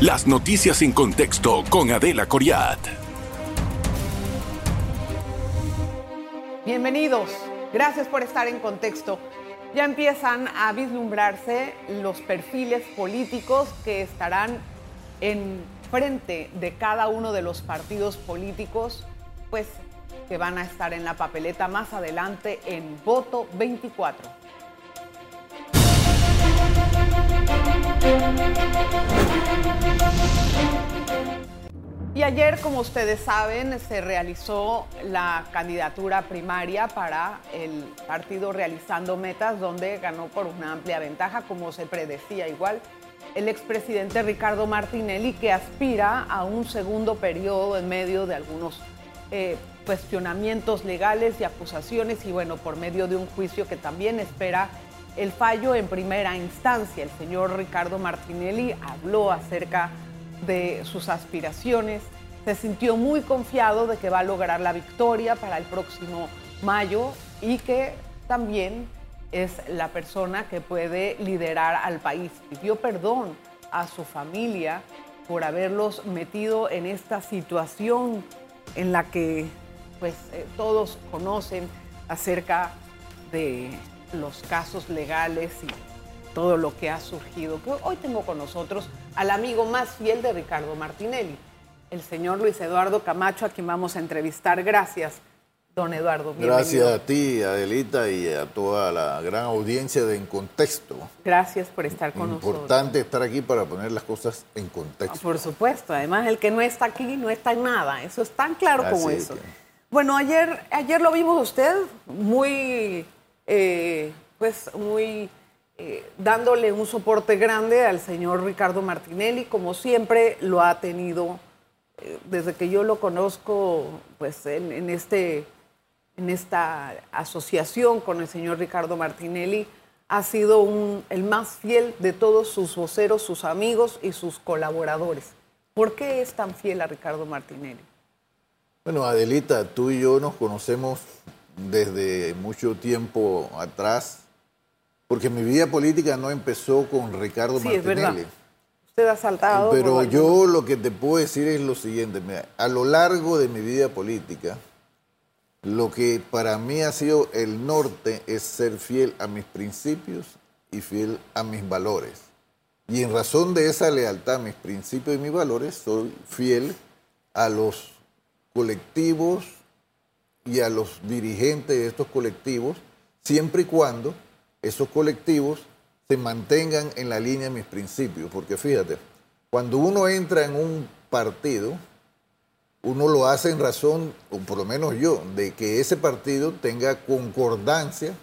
Las noticias en contexto con Adela Coriat. Bienvenidos, gracias por estar en contexto. Ya empiezan a vislumbrarse los perfiles políticos que estarán en frente de cada uno de los partidos políticos, pues que van a estar en la papeleta más adelante en voto 24. Y ayer, como ustedes saben, se realizó la candidatura primaria para el partido Realizando Metas, donde ganó por una amplia ventaja, como se predecía igual, el expresidente Ricardo Martinelli, que aspira a un segundo periodo en medio de algunos eh, cuestionamientos legales y acusaciones, y bueno, por medio de un juicio que también espera el fallo en primera instancia. El señor Ricardo Martinelli habló acerca de sus aspiraciones, se sintió muy confiado de que va a lograr la victoria para el próximo mayo y que también es la persona que puede liderar al país. Pidió perdón a su familia por haberlos metido en esta situación en la que pues eh, todos conocen acerca de los casos legales y todo lo que ha surgido. Hoy tengo con nosotros al amigo más fiel de Ricardo Martinelli, el señor Luis Eduardo Camacho, a quien vamos a entrevistar. Gracias, don Eduardo. Gracias a ti, Adelita, y a toda la gran audiencia de En Contexto. Gracias por estar con nosotros. Importante estar aquí para poner las cosas en contexto. Por supuesto, además el que no está aquí no está en nada, eso es tan claro como eso. Bueno, ayer, ayer lo vimos usted muy, eh, pues muy eh, dándole un soporte grande al señor Ricardo Martinelli, como siempre lo ha tenido eh, desde que yo lo conozco, pues en, este, en esta asociación con el señor Ricardo Martinelli, ha sido el más fiel de todos sus voceros, sus amigos y sus colaboradores. ¿Por qué es tan fiel a Ricardo Martinelli? Bueno, Adelita, tú y yo nos conocemos desde mucho tiempo atrás porque mi vida política no empezó con Ricardo sí, Martinelli. Es Usted ha saltado. Pero yo lo que te puedo decir es lo siguiente. a lo largo de mi vida política, lo que para mí ha sido el norte es ser fiel a mis principios y fiel a mis valores. Y en razón de esa lealtad a mis principios y mis valores, soy fiel a los colectivos y a los dirigentes de estos colectivos, siempre y cuando esos colectivos se mantengan en la línea de mis principios. Porque fíjate, cuando uno entra en un partido, uno lo hace en razón, o por lo menos yo, de que ese partido tenga concordancia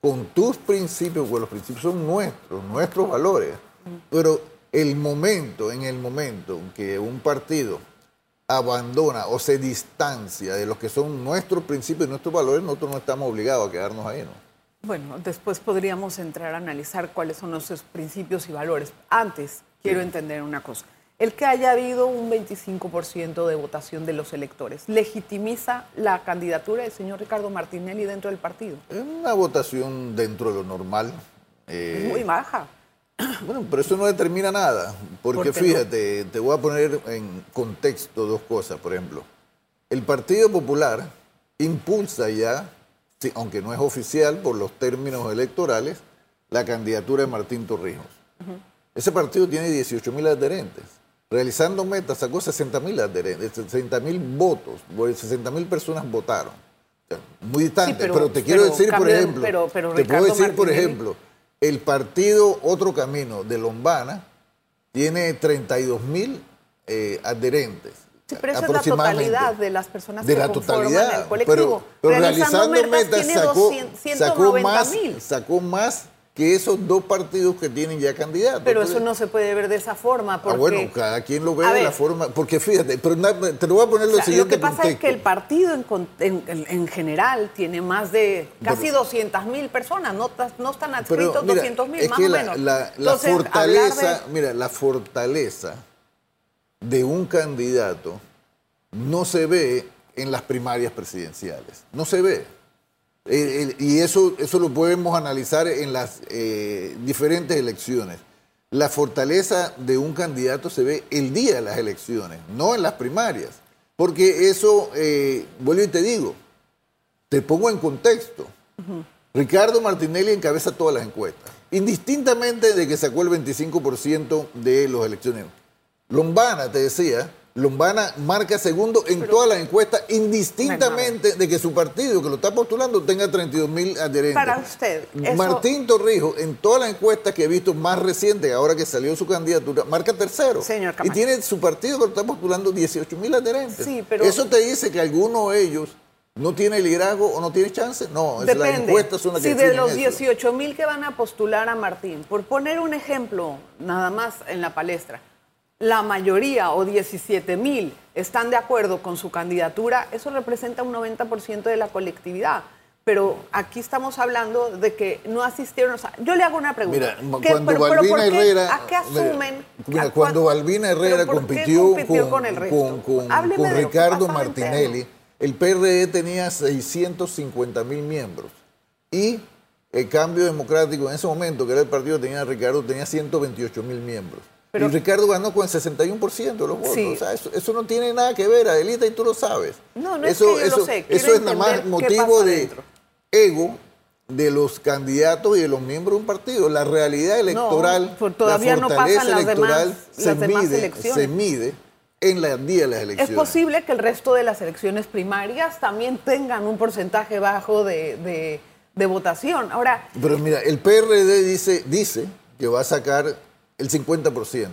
con tus principios, porque los principios son nuestros, nuestros valores. Pero el momento, en el momento en que un partido abandona o se distancia de lo que son nuestros principios y nuestros valores, nosotros no estamos obligados a quedarnos ahí, ¿no? Bueno, después podríamos entrar a analizar cuáles son nuestros principios y valores. Antes, quiero entender una cosa. El que haya habido un 25% de votación de los electores, ¿legitimiza la candidatura del señor Ricardo Martinelli dentro del partido? Es una votación dentro de lo normal. Eh, muy baja. Bueno, pero eso no determina nada, porque fíjate, te voy a poner en contexto dos cosas, por ejemplo. El Partido Popular impulsa ya aunque no es oficial por los términos electorales, la candidatura de Martín Torrijos. Ese partido tiene 18 mil adherentes. Realizando metas sacó 60 mil adherentes, 60 mil votos, 60 mil personas votaron. muy distante, pero, te quiero decir, por ejemplo, te puedo decir, por ejemplo, el partido Otro Camino de Lombana tiene 32 mil eh, adherentes. Sí, pero esa es la totalidad de las personas de que la totalidad, el colectivo. Pero, realizando, metas, sacó, más, sacó más que esos dos partidos que tienen ya candidatos. Pero eso no se puede ver de esa forma. Porque, ah, bueno, cada quien lo ve de la forma. Porque fíjate, pero te lo voy a poner lo siguiente. Lo que pasa es que el partido en, general tiene más de casi 200 mil personas, no, no están adscritos 200 mil, más o menos. La, la fortaleza, mira, la fortaleza de un candidato no se ve en las primarias presidenciales. No se ve. Y eso, eso lo podemos analizar en las eh, diferentes elecciones. la fortaleza de un candidato se ve el día de las elecciones, no en las primarias. Porque eso, eh, vuelvo y te digo, te pongo en contexto. Ricardo Martinelli encabeza todas las encuestas, indistintamente de que sacó el 25% de los elecciones. Lombana, te decía, Lombana marca segundo en todas las encuestas, indistintamente de que su partido que lo está postulando tenga 32 mil adherentes. Para usted. Martín Torrijos, en todas las encuestas que he visto más recientes, ahora que salió su candidatura, marca tercero. Señor y tiene su partido que lo está postulando 18 mil adherentes. Sí, pero... Eso te dice que alguno de ellos no tiene liderazgo o no tiene chance. No, Depende. las encuestas son las que Si de los 18 mil que van a postular a Martín, por poner un ejemplo nada más en la palestra, la mayoría o 17 mil están de acuerdo con su candidatura, eso representa un 90% de la colectividad. Pero aquí estamos hablando de que no asistieron. yo le hago una pregunta. Mira, cuando Balbina Herrera. ¿A qué asumen? Mira, cuando Balbina Herrera compitió, con, con, Ricardo Martinelli, el PRD tenía 650 mil miembros. Y el Cambio Democrático en ese momento, que era el partido que tenía Ricardo, tenía 128 mil miembros y Ricardo ganó con el 61% de los votos. O sea, eso, no tiene nada que ver, Adelita, y tú lo sabes. No, no eso, es que yo lo sé. eso es nada más motivo de ego de los candidatos y de los miembros de un partido. La realidad electoral, todavía la fortaleza no pasan electoral demás, se, mide, se mide en la día de las elecciones. Es posible que el resto de las elecciones primarias también tengan un porcentaje bajo de, de votación. Ahora. Pero mira, el PRD dice, dice que va a sacar el 50%.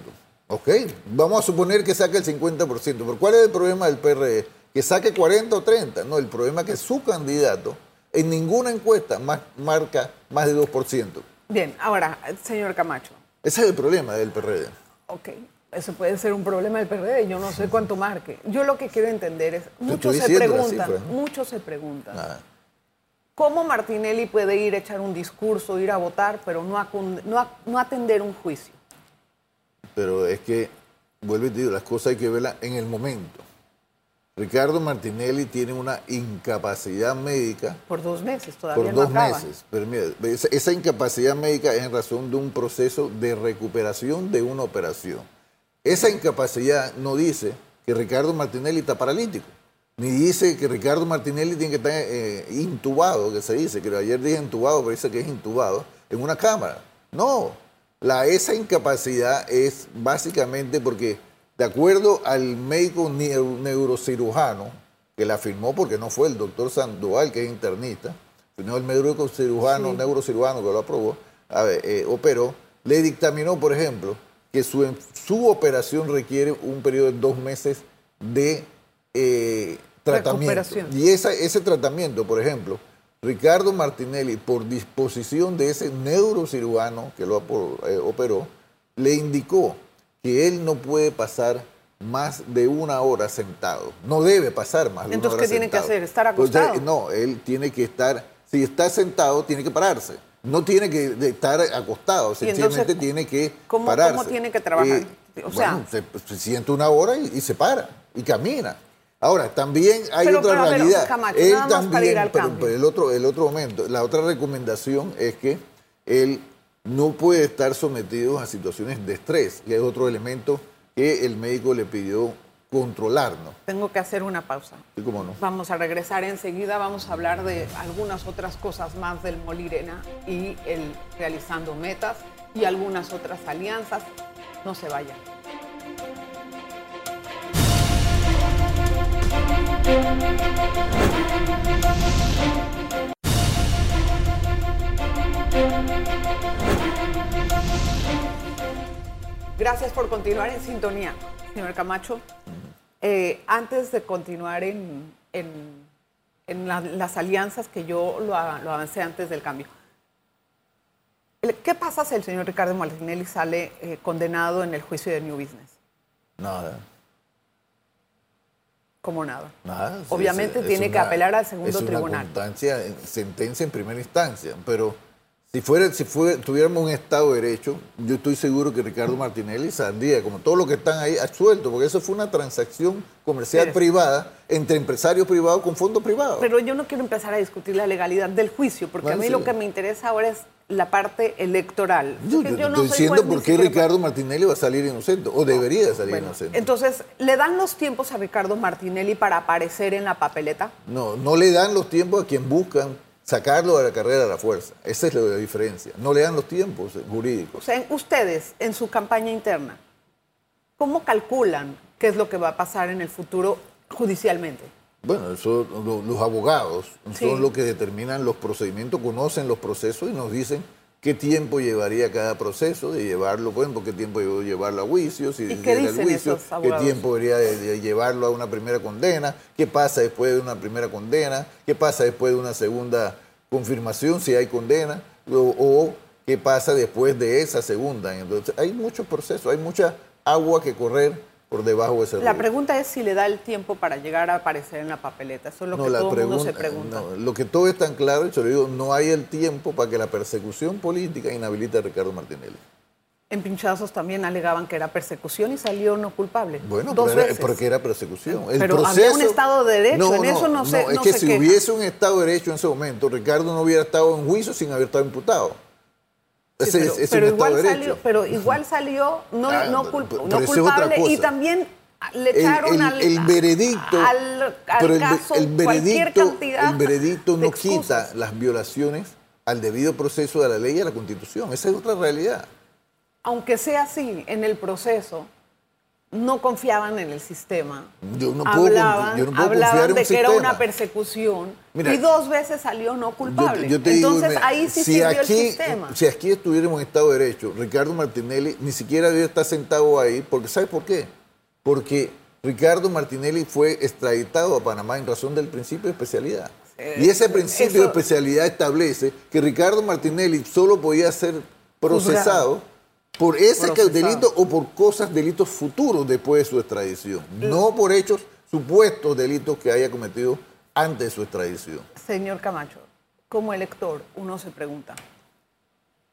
¿Ok? Vamos a suponer que saque el 50%. ¿Pero cuál es el problema del PRE? Que saque 40 o 30. No, el problema es que su candidato en ninguna encuesta marca más de 2%. Bien, ahora, señor Camacho. Ese es el problema del PRD. Ok, eso puede ser un problema del PRD, yo no sé cuánto marque. Yo lo que quiero entender es, muchos se preguntan, muchos se preguntan, ¿cómo Martinelli puede ir a echar un discurso, ir a votar, pero no, no atender un juicio? Pero es que, vuelvo y te digo, las cosas hay que verlas en el momento. Ricardo Martinelli tiene una incapacidad médica. Por dos meses, todavía por dos meses. Pero mira, esa, incapacidad médica es en razón de un proceso de recuperación de una operación. Esa incapacidad no dice que Ricardo Martinelli está paralítico, ni dice que Ricardo Martinelli tiene que estar eh, intubado, que se dice, que ayer dije intubado, pero dice que es intubado, en una cámara. No, la, esa incapacidad es básicamente porque, de acuerdo al médico neurocirujano, que la firmó porque no fue el doctor Sandoval, que es internista, sino el médico cirujano, neurocirujano que lo aprobó, eh, operó, le dictaminó, por ejemplo, que su, su operación requiere un periodo de dos meses de eh, tratamiento. Y esa, ese tratamiento, por ejemplo, Ricardo Martinelli, por disposición de ese neurocirujano que lo eh, operó, le indicó que él no puede pasar más de una hora sentado. No debe pasar más de una hora ¿Entonces qué tiene que hacer? ¿Estar acostado? no, él tiene que estar, si está sentado, tiene que pararse. No tiene que estar acostado, sencillamente tiene que pararse. ¿Cómo tiene que trabajar? Eh, o sea, se, siente una hora y se para y camina. Ahora, también hay otra realidad. él también, pero, el otro, el otro momento, la otra recomendación es que él no puede estar sometido a situaciones de estrés, que es otro elemento que el médico le pidió controlar, ¿no? Tengo que hacer una pausa. Sí, cómo no. Vamos a regresar enseguida, vamos a hablar de algunas otras cosas más del Molirena y el realizando metas y algunas otras alianzas. No se vayan. Gracias por continuar en sintonía, señor Camacho. Eh, antes de continuar en, las alianzas que yo lo, avancé antes del cambio, ¿qué pasa si el señor Ricardo Martinelli sale eh, condenado en el juicio de New Business? Nada. Como nada. Nada. Obviamente tiene que apelar al segundo tribunal. Una sentencia en primera instancia, pero Si, fuera, si fuera, tuviéramos un Estado de Derecho, yo estoy seguro que Ricardo Martinelli saldría, como todos los que están ahí, absuelto, porque eso fue una transacción comercial Pero- privada entre empresarios privados con fondos privados. Pero yo no quiero empezar a discutir la legalidad del juicio, porque Bueno, a mí sí. lo que me interesa ahora es la parte electoral. yo, yo no estoy diciendo por qué Ricardo Martinelli va a salir inocente, o debería de salir Bueno, inocente. entonces, ¿le dan los tiempos a Ricardo Martinelli para aparecer en la papeleta? No, no le dan los tiempos a quien buscan sacarlo de la carrera a la fuerza. Esa es la diferencia. No le dan los tiempos eh, O jurídicos. sea, ustedes, en su campaña interna, ¿cómo calculan qué es lo que va a pasar en el futuro judicialmente? Bueno, eso, lo- los abogados Sí. son los que determinan los procedimientos, conocen los procesos y nos dicen qué tiempo llevaría cada proceso de llevarlo, por ejemplo, qué tiempo llevarlo a juicio, si ¿Y si qué dicen juicio, esos qué tiempo debería de, de llevarlo a una primera condena, qué pasa después de una primera condena, qué pasa después de una segunda confirmación, si hay condena, o, o qué pasa después de esa segunda. Entonces, hay muchos procesos, hay mucha agua que correr por debajo de ese La río. pregunta es si le da el tiempo para llegar a aparecer en la papeleta. Eso es lo que la todo el mundo se pregunta. no, lo que todo es tan claro, y se lo digo, no hay el tiempo para que la persecución política inhabilite a Ricardo Martinelli. En pinchazos también alegaban que era persecución y salió no culpable. Bueno, dos pero era- veces. porque era persecución. El Pero había un Estado de Derecho, en eso no se- es no que se si hubiese un Estado de Derecho en ese momento, Ricardo no hubiera estado en juicio sin haber estado imputado. Sí, pero, es- es pero un igual de salió, Derecho. pero igual salió no, Ah, no, culp- no culpable y también le El- echaron el, al, el veredicto, al, al pero el, caso el cualquier veredicto, cantidad el veredicto no quita las violaciones al debido proceso de la ley y a la Constitución. Esa es otra realidad. Aunque sea así, en el proceso no confiaban en el sistema. Yo no puedo hablaban confi- yo no puedo hablaban confiar en un de que era una persecución Mira, y dos veces salió no culpable. Yo te- yo te digo, Entonces ahí sí si sirvió aquí, el sistema. Si aquí estuviéramos en Estado de Derecho, Ricardo Martinelli ni siquiera debe estar sentado ahí, porque ¿sabe por qué? Porque Ricardo Martinelli fue extraditado a Panamá en razón del principio de especialidad. y ese principio eso- de especialidad establece que Ricardo Martinelli solo podía ser procesado por ese Procesado. delito o por cosas, delitos futuros después de su extradición, no por hechos supuestos delitos que haya cometido antes de su extradición. Señor Camacho, como elector, uno se pregunta,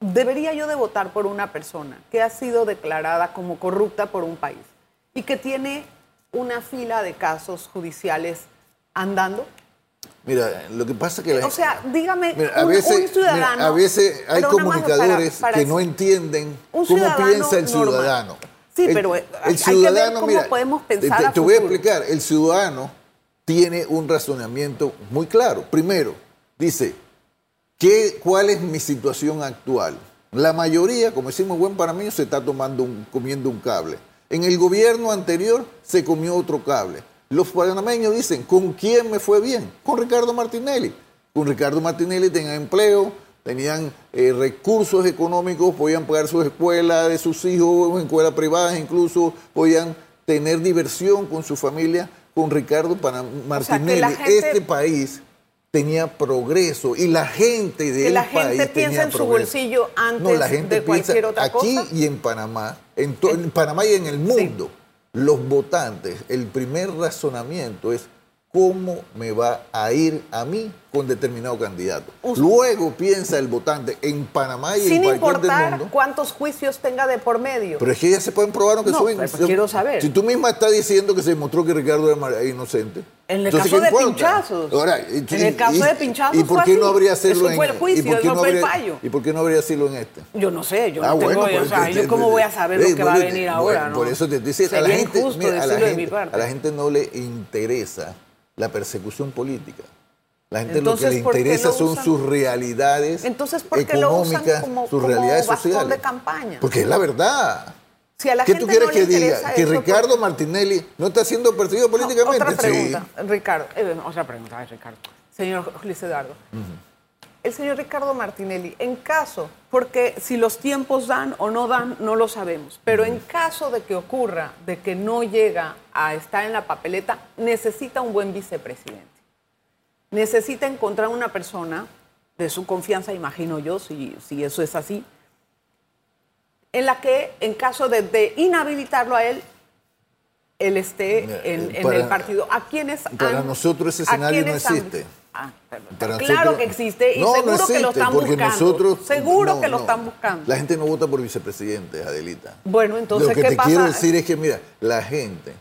¿debería yo de votar por una persona que ha sido declarada como corrupta por un país y que tiene una fila de casos judiciales andando? Mira, lo que pasa es que la O sea, dígame, Mira, a un, veces, un ciudadano... mira, a veces hay comunicadores para- para que no entienden cómo piensa el normal. ciudadano. Sí, El- pero, eh, hay- el hay que ver ciudadano, cómo mira, podemos pensar te, a te voy a explicar. El ciudadano tiene un razonamiento muy claro. Primero, dice, ¿qué, ¿cuál es mi situación actual? La mayoría, como decimos buen panameño, se está tomando un- comiendo un cable. En el gobierno anterior se comió otro cable. Los panameños dicen, ¿con quién me fue bien? Con Ricardo Martinelli. Con Ricardo Martinelli tenían empleo, tenían eh, recursos económicos, podían pagar sus escuelas de sus hijos, escuelas privadas incluso, podían tener diversión con su familia. Con Ricardo Martinelli, gente- este país tenía progreso y la gente de la país gente piensa en su bolsillo antes No, la gente de cualquier otra aquí cosa. y en Panamá, en Panamá y en el mundo, los votantes, el primer razonamiento es cómo me va a ir a mí con determinado candidato. Luego piensa el votante en Panamá y Sin en cualquier del importar mundo. cuántos juicios tenga de por medio. Pero es que ya se pueden probar que No, son pero quiero saber. Si tú misma estás diciendo que se demostró que Ricardo era mar- inocente. En el entonces, caso ¿qué de pinchazos. Ahora, y- En el caso de pinchazos ¿Y por qué no habría hacerlo en juicio, ¿y por qué no habría- fallo. ¿Y por qué no habría hacerlo en este? Yo no sé, yo Ah, no tengo, bueno, o pues, sea, yo cómo voy a saber eh, lo que va a venir ahora, ¿no? Por eso te dice, a la gente, a la gente no le interesa la persecución política. La gente Entonces, lo que le ¿por qué interesa son usan? sus realidades Entonces, ¿por qué lo usan económicas, como- sus como realidades bastón sociales. de campaña? Porque es la verdad. Si a la ¿Qué gente tú quieres no que diga? ¿Que Ricardo Martinelli no está siendo perseguido No, políticamente? otra Sí. pregunta, Ricardo. eh, otra pregunta, Ricardo. Señor Luis Eduardo. El señor Ricardo Martinelli, en caso, porque si los tiempos dan o no dan, no lo sabemos, pero en caso de que ocurra, de que no llega a estar en la papeleta, necesita un buen vicepresidente. Necesita encontrar una persona de su confianza, imagino yo, si, si eso es así, en la que, en caso de, de inhabilitarlo a él, él esté en, eh, en el partido. ¿A quiénes Para han- nosotros ese escenario no han- existe. Ah, pero claro que existe y No, no seguro que lo están buscando. nosotros- seguro no, que lo están buscando. La gente no vota por vicepresidente, Adelita. Bueno, entonces, Lo que ¿qué te pasa? quiero decir es que, mira, la gente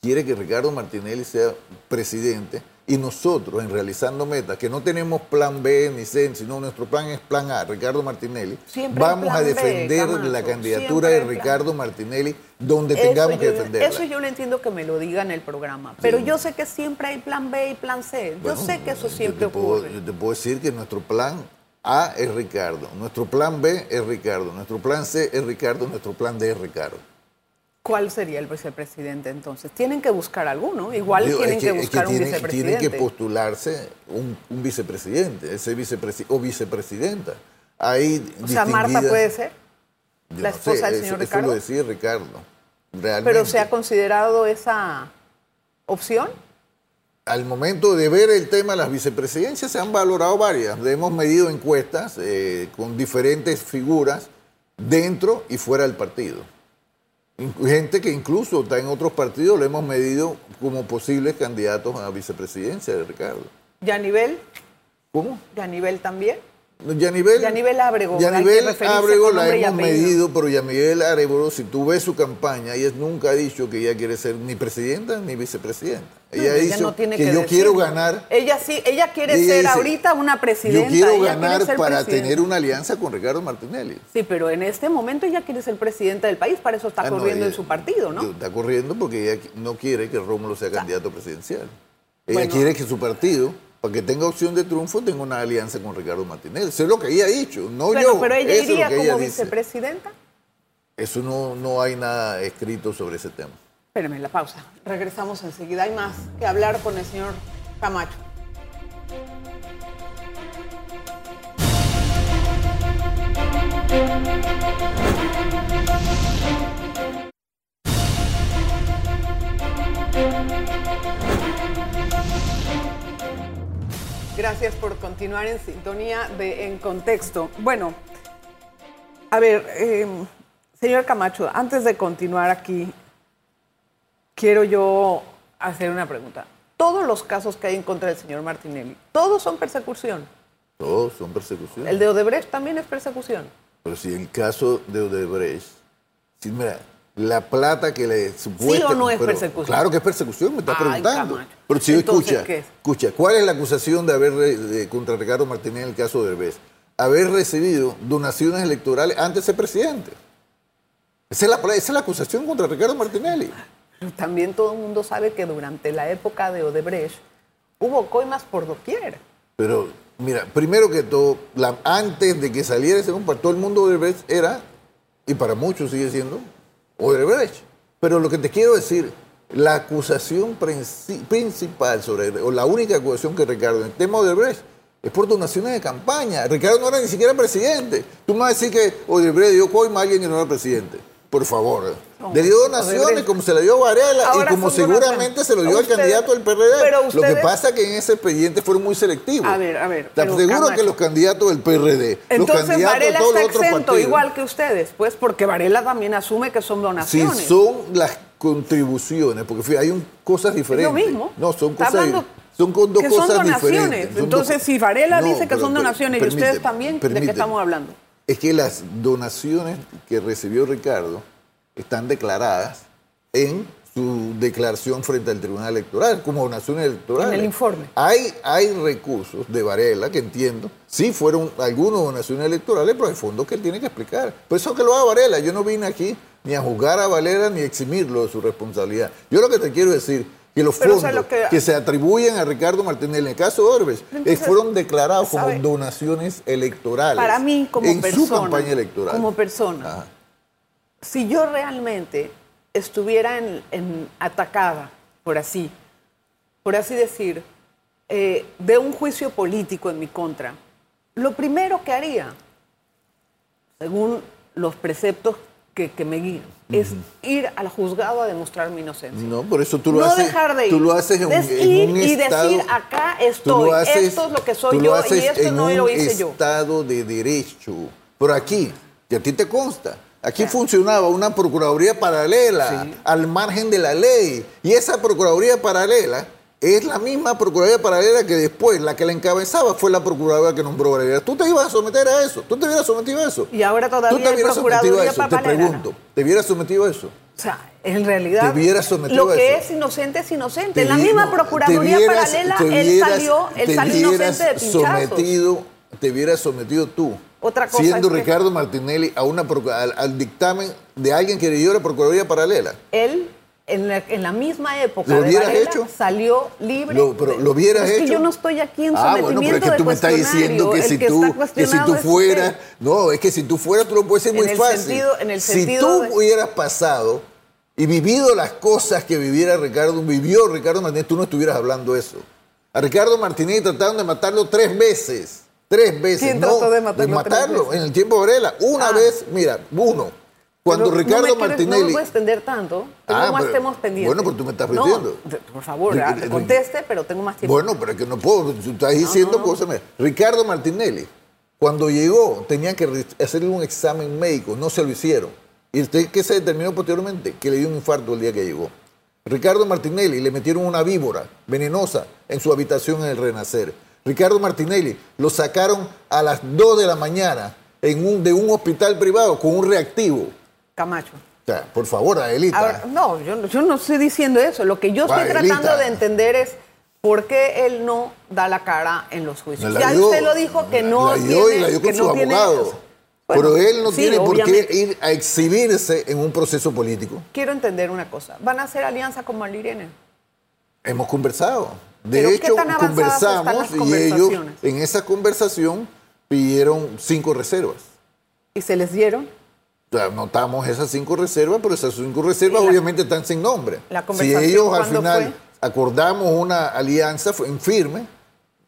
quiere que Ricardo Martinelli sea presidente y nosotros, en realizando metas, que no tenemos plan B ni C, sino nuestro plan es plan A, Ricardo Martinelli, Siempre vamos a B, defender la candidatura de. Ricardo Martinelli donde Eso tengamos que yo- defenderla. Eso yo lo entiendo que me lo diga en el programa. Pero yo sé que siempre hay plan B y plan C. Yo Bueno, sé que eso yo siempre puedo- ocurre. yo te puedo decir que nuestro plan A es Ricardo, nuestro plan B es Ricardo, nuestro plan C es Ricardo, nuestro plan D es Ricardo. ¿Cuál sería el vicepresidente entonces? Tienen que buscar alguno. Igual Digo, tienen es que, es buscar un vicepresidente. Tiene que postularse un, un vicepresidente, ese vicepresi- o vicepresidenta. Ahí o sea, Marta puede ser, la no esposa del eso- señor eso Ricardo. lo decía Ricardo. Realmente. pero se ha considerado esa opción. Al momento de ver el tema de las vicepresidencias se han valorado varias. Hemos medido encuestas eh, con diferentes figuras dentro y fuera del partido. Gente que incluso está en otros partidos lo hemos medido como posibles candidatos a vicepresidencia de Ricardo. ¿Y a nivel? ¿Cómo? ¿Y a nivel también? Yanivel, Yanivel Ábrego, referirse Ábrego la hemos medido, pero Yanivel Ábrego, si tú ves su campaña, ella nunca ha dicho que ella quiere ser ni presidenta ni vicepresidenta. No, Ella ella dicho no tiene que, que yo quiero ganar, Ella sí, ella quiere Ella ser dice, ahorita una presidenta. yo quiero ella ganar para presidenta. tener una alianza con Ricardo Martinelli. Sí, pero en este momento ella quiere ser presidenta del país, para eso está Ah, corriendo en su partido, ¿no? Está corriendo porque ella no quiere que Rómulo sea candidato presidencial. Ella Bueno. quiere que su partido, para que tenga opción de triunfo, tenga una alianza con Ricardo Martinelli. Eso es lo que ella ha dicho, no bueno, yo. pero ella Eso iría como dice. vicepresidenta. Eso no, no hay nada escrito sobre ese tema. Espérenme, la pausa. Regresamos enseguida. Hay más que hablar con el señor Camacho. Gracias por continuar en sintonía de En Contexto. Bueno, a ver, eh, señor Camacho, antes de continuar aquí, quiero yo hacer una pregunta. Todos los casos que hay en contra del señor Martinelli, todos son persecución. Todos son persecuciones. El de Odebrecht también es persecución. Pero si el caso de Odebrecht, si, mira, la plata que le supuesta... ¿Sí o no es pero persecución? Claro que es persecución, me está preguntando. Camacho. Pero si yo Entonces, escucha, escucha, ¿cuál es la acusación de haber de- contra Ricardo Martínez en el caso de Odebrecht? Haber recibido donaciones electorales antes de ser presidente. Esa es la, esa es la acusación contra Ricardo Martinelli. También todo el mundo sabe que durante la época de Odebrecht hubo coimas por doquier. Pero, mira, primero que todo, la- antes de que saliera ese para todo el mundo Odebrecht era, y para muchos sigue siendo, Odebrecht. Pero lo que te quiero decir, la acusación princi- principal sobre, o la única acusación que Ricardo en el tema de Odebrecht es por donaciones de campaña. Ricardo no era ni siquiera presidente. Tú me vas a decir que Odebrecht dio coima a alguien que no era presidente. Por favor. No, le dio donaciones como se le dio a Varela y como son donaciones. seguramente se lo dio al ustedes- candidato del PRD. pero Lo que ustedes- pasa es que en ese expediente fueron muy selectivos. A ver, a ver, Te aseguro que los candidatos del PRD, los Entonces candidatos Varela de todos está los otros exento, partidos, igual que ustedes, pues, porque Varela también asume que son si donaciones. son las contribuciones, porque fíjate, hay un- cosas diferentes. mismo. No, son cosas, hablando son con dos que son cosas donaciones. diferentes. Son Entonces, si Varela No, dice que pero- son donaciones y ustedes también, ¿de qué estamos hablando? Es que las donaciones que recibió Ricardo están declaradas en su declaración frente al Tribunal Electoral como donaciones electorales. En el informe. Hay, hay recursos de Varela que entiendo, sí fueron algunas donaciones electorales, pero hay fondos que él tiene que explicar. Por eso que lo haga Varela. Yo no vine aquí ni a juzgar a Varela ni a eximirlo de su responsabilidad. Yo lo que te quiero decir que los Pero, o fondos sea, lo que- que... se atribuyen a Ricardo Martínez, en el caso de Orbes, Entonces, fueron declarados como donaciones electorales. Para mí, como en persona, su campaña electoral. como persona, Ajá. si yo realmente estuviera en, en- atacada, por así, por así decir, eh, de un juicio político en mi contra, lo primero que haría, según los preceptos que, que me guían, es ir al juzgado a demostrar mi inocencia. No, por eso tú lo no haces. dejar de ir. Tú lo haces en, Es en ir un y estado. decir, acá estoy, haces- esto es lo que soy yo y esto no lo hice yo. estado de derecho. Pero aquí, que a ti te consta, aquí funcionaba una procuraduría paralela Sí. al margen de la ley. Y esa procuraduría paralela es la misma Procuraduría Paralela que después, la que la encabezaba fue la Procuraduría que nombró Varela. ¿Tú te ibas a someter a eso? ¿Tú te hubieras sometido a eso? Y ahora todavía ¿Tú te hubieras sometido a eso? Te Paralela. pregunto. ¿Te hubieras sometido a eso? O sea, en realidad, Te hubieras sometido lo a que es inocente es inocente. Te En la misma Procuraduría vieras- Paralela, te él vieras- salió, él te salió vieras inocente de pinchazos. sometido, te hubieras sometido tú, Otra cosa siendo es que- Ricardo Martinelli, a una, al, al dictamen de alguien que dio la Procuraduría Paralela. Él, en la, en la misma época ¿Lo de hubieras Varela, hecho? salió libre. Lo- pero de- ¿lo hubieras Pero es que hecho? yo no estoy aquí en Ah, sometimiento bueno, pero es que de tú me estás diciendo que si que tú, que si tú fueras, no, es que si tú fueras tú lo puedes decir En muy el fácil. sentido- en el si tú de- hubieras pasado y vivido las cosas que viviera Ricardo, vivió Ricardo Martínez, tú no estuvieras hablando eso. A Ricardo Martínez trataron de matarlo tres veces. Tres veces. ¿Quién no, trató de matarlo tres veces? en el tiempo de Varela. Una Ah. vez, mira, uno. Cuando Pero Ricardo no me Martinelli. No me puedes extender tanto. Ah, más pero- temas pendientes. bueno, pero tú me estás No, metiendo. por favor, ah, conteste, pero tengo más tiempo. Bueno, pero es que no puedo. Tú estás diciendo cosas. mira. Ricardo Martinelli, cuando llegó, tenía que hacerle un examen médico. No se lo hicieron. ¿Y usted qué se determinó posteriormente? Que le dio un infarto el día que llegó. Ricardo Martinelli le metieron una víbora venenosa en su habitación en el Renacer. Ricardo Martinelli lo sacaron a las 2 de la mañana en un, de un hospital privado con un reactivo. Camacho. O sea, por favor, Adelita. Ahora, no, yo, no- yo no estoy diciendo eso. Lo que yo estoy Adelita. tratando de entender es por qué él no da la cara en los juicios. La ya dio. usted lo dijo que no La dio tiene, y la dio con no tiene-. Bueno, Pero él no sí, tiene por qué ir a exhibirse en un proceso político. Quiero entender una cosa. ¿Van a hacer alianza con Malirene? Hemos conversado. De Pero, ¿qué hecho, tan avanzadas están las conversamos y ellos en esa conversación pidieron cinco reservas. ¿Y se les dieron? Anotamos esas cinco reservas, pero esas cinco reservas ¿Y la- obviamente están sin nombre. la si ellos al final fue? acordamos una alianza en firme,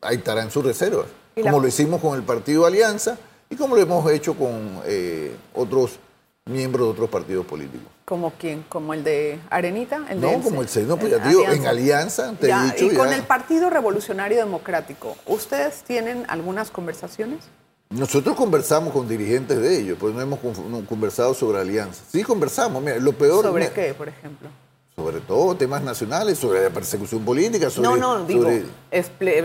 ahí estarán sus reservas. ¿Y la- Como lo hicimos con el partido Alianza y como lo hemos hecho con eh, otros miembros de otros partidos políticos. ¿Como quién? ¿Como el de Arenita? El No, de como el Seno, pues ya te digo, en Alianza, te he dicho Y con el Partido Revolucionario Democrático, ¿ustedes tienen algunas conversaciones? Nosotros conversamos con dirigentes de ellos, pues no hemos no, conversado sobre alianza. Sí conversamos, mira, lo peor... ¿Sobre mira, qué, por ejemplo? Sobre todo temas nacionales, sobre la persecución política, sobre... no, no, digo sobre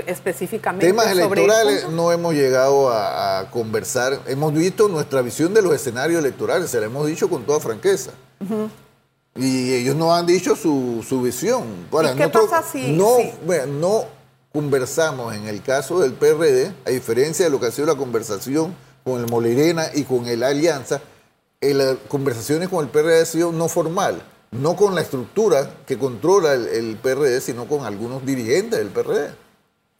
específicamente temas electorales no hemos llegado a, a conversar. Hemos visto nuestra visión de los escenarios electorales, se la hemos dicho con toda franqueza. Y ellos nos han dicho su, su visión. Ahora, ¿Y qué nosotros pasa si- no, si- vea, no conversamos en el caso del PRD, a diferencia de lo que ha sido la conversación con el Molirena y con el Alianza, eh, las conversaciones con el PRD han sido no formal, no con la estructura que controla el, el PRD, sino con algunos dirigentes del PRD.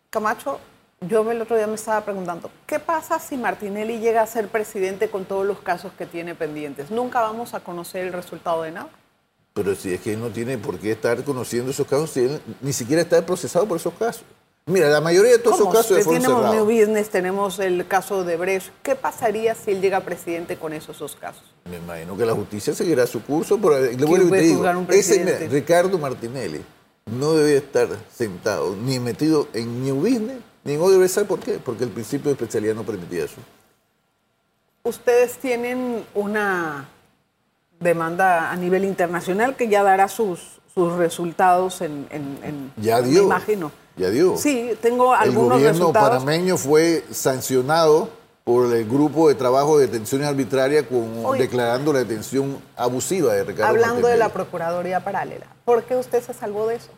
Camacho, yo el otro día me estaba preguntando, ¿qué pasa si Martinelli llega a ser presidente con todos los casos que tiene pendientes? ¿Nunca vamos a conocer el resultado de nada? Pero si es que él no tiene por qué estar conociendo esos casos, si él ni siquiera está procesado por esos casos. Mira, la mayoría de todos esos casos fueron tenemos New cerrados. Business, tenemos el caso de Brecht. ¿Qué pasaría si él llega presidente con esos dos casos? Me imagino que la justicia seguirá su curso, pero le vuelvo y te digo, ese, mira? Ricardo Martinelli no debe estar sentado ni metido en New Business, ni en. ¿Sabe por qué? Porque el principio de especialidad no permitía eso. Ustedes tienen una demanda a nivel internacional que ya dará sus, sus resultados en, en- en- Ya me dio. imagino. Ya dio. Sí, tengo el algunos gobierno resultados. panameño fue sancionado por el grupo de trabajo de detenciones arbitrarias con, Oye. declarando la detención abusiva de Ricardo Hablando de la. Procuraduría Paralela, ¿por qué usted se salvó de eso?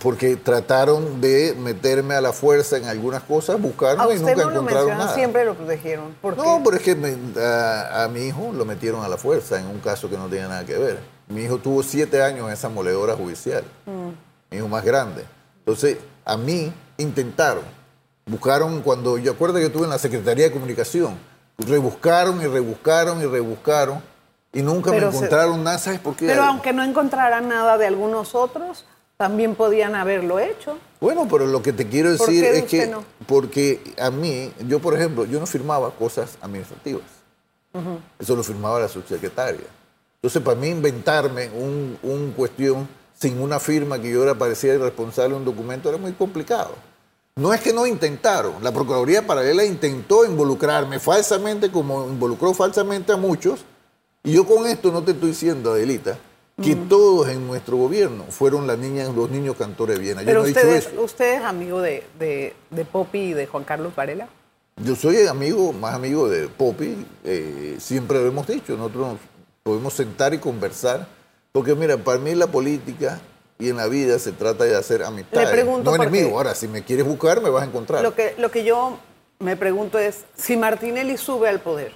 Porque trataron de meterme a la fuerza en algunas cosas, buscaron A y nunca no lo encontraron menciona, nada. siempre lo protegieron. ¿Por qué? No, pero es que me- a, a mi hijo lo metieron a la fuerza en un caso que no tenía nada que ver. Mi hijo tuvo siete años en esa moledora judicial, Mm. mi hijo más grande. Entonces, a mí intentaron, buscaron, cuando yo acuerdo que yo estuve en la Secretaría de Comunicación, rebuscaron y rebuscaron y rebuscaron y nunca Pero me se- encontraron nada, ¿sabes por qué? Pero aunque no encontraran nada de algunos otros, también podían haberlo hecho. Bueno, pero lo que te quiero ¿Por decir es que, no? porque a mí, yo por ejemplo, yo no firmaba cosas administrativas. Eso lo firmaba la subsecretaria. Entonces, para mí inventarme un, un cuestión sin una firma que yo era parecía irresponsable un documento era muy complicado. No es que no intentaron, la Procuraduría Paralela intentó involucrarme falsamente, como involucró falsamente a muchos, y yo con esto no te estoy diciendo, Adelita, que todos en nuestro gobierno fueron las niñas, los niños cantores de Viena. Yo Pero no he usted, dicho es, eso. usted es amigo de, de, de Popi y de Juan Carlos Varela. Yo soy amigo, más amigo de Poppy, eh, siempre lo hemos dicho, nosotros nos podemos sentar y conversar, porque mira, para mí la política y en la vida se trata de hacer amistades, pregunto no enemigos. Ahora, si me quieres buscar, me vas a encontrar. Lo que, lo que yo me pregunto es, si Martinelli sube al poder,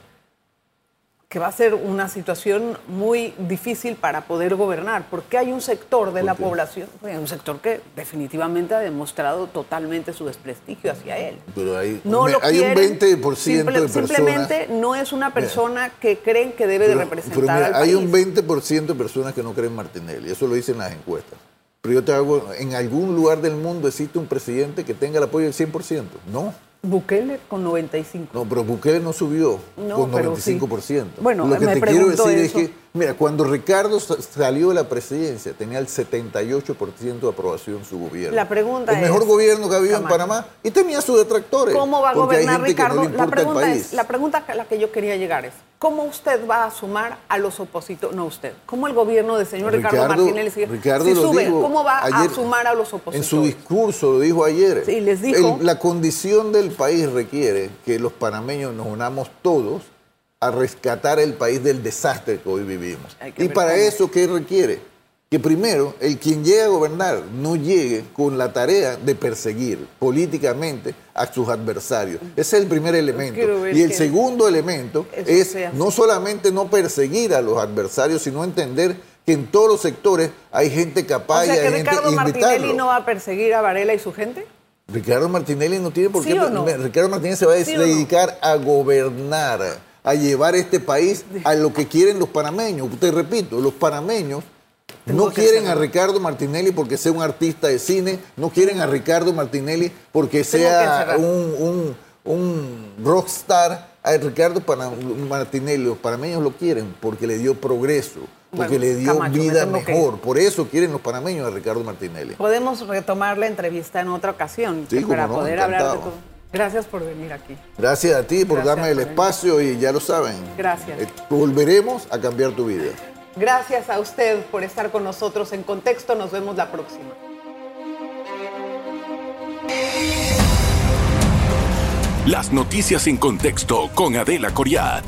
que va a ser una situación muy difícil para poder gobernar, porque hay un sector de la población, un sector que definitivamente ha demostrado totalmente su desprestigio hacia él. Pero hay, No me- lo hay un quieren, 20% simple- de personas... Simplemente no es una persona que creen que debe de representar pero mira, al hay un 20% de personas que no creen en Martinelli, eso lo dicen las encuestas. Pero yo te hago, en algún lugar del mundo existe un presidente que tenga el apoyo del 100%. No, Bukele con 95. no, pero Bukele no subió No, con pero 95%. sí. Bueno, lo que me te quiero decir eso. es que, mira, cuando Ricardo sa- salió de la presidencia, tenía el 78% de aprobación en su gobierno. La pregunta El mejor es, gobierno que ha habido en Panamá y tenía sus detractores. ¿Cómo va a gobernar no Ricardo? la el pregunta es, la pregunta a la que yo quería llegar es, ¿cómo usted va a sumar a los opositores? No usted. ¿Cómo el gobierno del señor Ricardo, Martínez si, Ricardo si sube, cómo va ayer a sumar a los opositores? En su discurso lo dijo ayer. Sí, les dijo- El- la condición del país requiere que los panameños nos unamos todos a rescatar el país del desastre que hoy vivimos. Que Y para cómo. eso, ¿qué requiere? Que primero, el quien llegue a gobernar no llegue con la tarea de perseguir políticamente a sus adversarios. Ese es el primer elemento. Y el segundo elemento es no solamente no perseguir a los adversarios, sino entender que en todos los sectores hay gente capaz o sea y hay que gente Ricardo y Martinelli invitarlo. no va a perseguir a Varela y su gente. Ricardo Martinelli no tiene por ¿Sí qué. no? Ricardo Martinelli se va a ¿Sí no? dedicar a gobernar, a llevar este país a lo que quieren los panameños. Te repito, los panameños no quieren a Ricardo Martinelli porque sea un artista de cine, no quieren a Ricardo Martinelli porque sea un, un, un rockstar. A Ricardo Martinelli, los panameños lo quieren porque le dio progreso, porque Bueno, le dio Camacho, vida mejor. Por eso quieren los panameños a Ricardo Martinelli. Podemos retomar la entrevista en otra ocasión Sí, para no, poder hablar de todo. Gracias por venir aquí. Gracias a ti por Gracias darme el venir. espacio y ya lo saben. Gracias. Eh, volveremos a cambiar tu vida. Gracias a usted por estar con nosotros en Contexto. Nos vemos la próxima. Las noticias en contexto con Adela Coriat.